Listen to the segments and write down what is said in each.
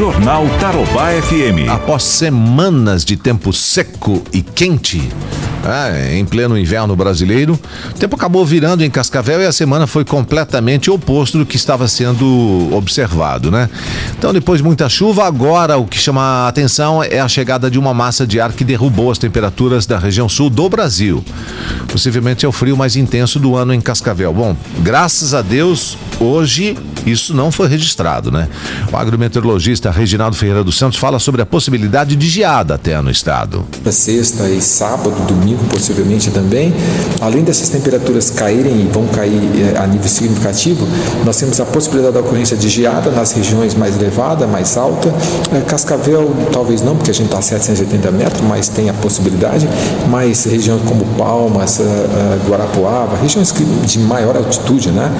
Jornal Tarobá FM. Após semanas de tempo seco e quente, é, em pleno inverno brasileiro, o tempo acabou virando em Cascavel e a semana foi completamente oposto do que estava sendo observado, né? Então, depois de muita chuva, agora o que chama a atenção é a chegada de uma massa de ar que derrubou as temperaturas da região sul do Brasil. Possivelmente é o frio mais intenso do ano em Cascavel. Bom, graças a Deus, hoje isso não foi registrado, né? O agrometeorologista Reginaldo Ferreira dos Santos fala sobre a possibilidade de geada até no estado. Sexta e sábado, domingo possivelmente também, além dessas temperaturas caírem e vão cair eh, a nível significativo, nós temos a possibilidade da ocorrência de geada nas regiões mais elevadas, mais alta. Eh, Cascavel talvez não, porque a gente está a 780 metros, mas tem a possibilidade. Mas regiões como Palmas, eh, Guarapuava, regiões de maior altitude, né,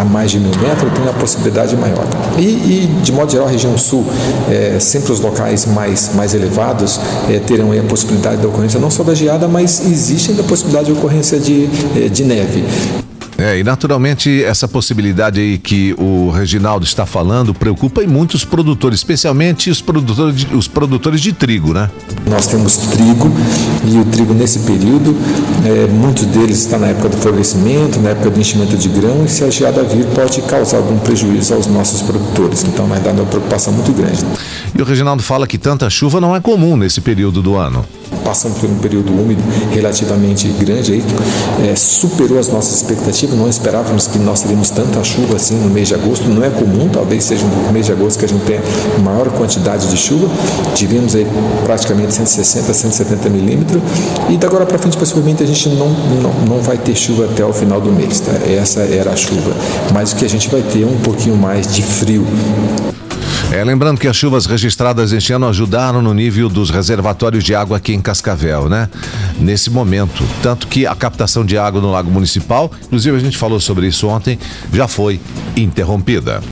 a mais de mil metros, tem a possibilidade maior. E, e de modo geral, a região sul, é, sempre os locais mais, mais elevados é, terão a possibilidade da ocorrência não só da geada, mas existe ainda a possibilidade de ocorrência de, de neve. É, e naturalmente essa possibilidade aí que o Reginaldo está falando preocupa em muitos produtores, especialmente os produtores de, os produtores de trigo, né? Nós temos trigo e o trigo nesse período, é, muitos deles estão na época do florescimento, na época do enchimento de grão, e se a geada vir pode causar algum prejuízo aos nossos produtores. Então vai dar uma preocupação muito grande. E o Reginaldo fala que tanta chuva não é comum nesse período do ano passando por um período úmido relativamente grande aí, é, superou as nossas expectativas. Não esperávamos que nós teríamos tanta chuva assim no mês de agosto. Não é comum, talvez seja no mês de agosto que a gente tenha maior quantidade de chuva. Tivemos aí praticamente 160, 170 milímetros. E da agora para frente, possivelmente, a gente não, não, não vai ter chuva até o final do mês. Tá? Essa era a chuva. Mas o que a gente vai ter é um pouquinho mais de frio. É, lembrando que as chuvas registradas este ano ajudaram no nível dos reservatórios de água aqui em Cascavel, né? Nesse momento. Tanto que a captação de água no Lago Municipal, inclusive a gente falou sobre isso ontem, já foi interrompida.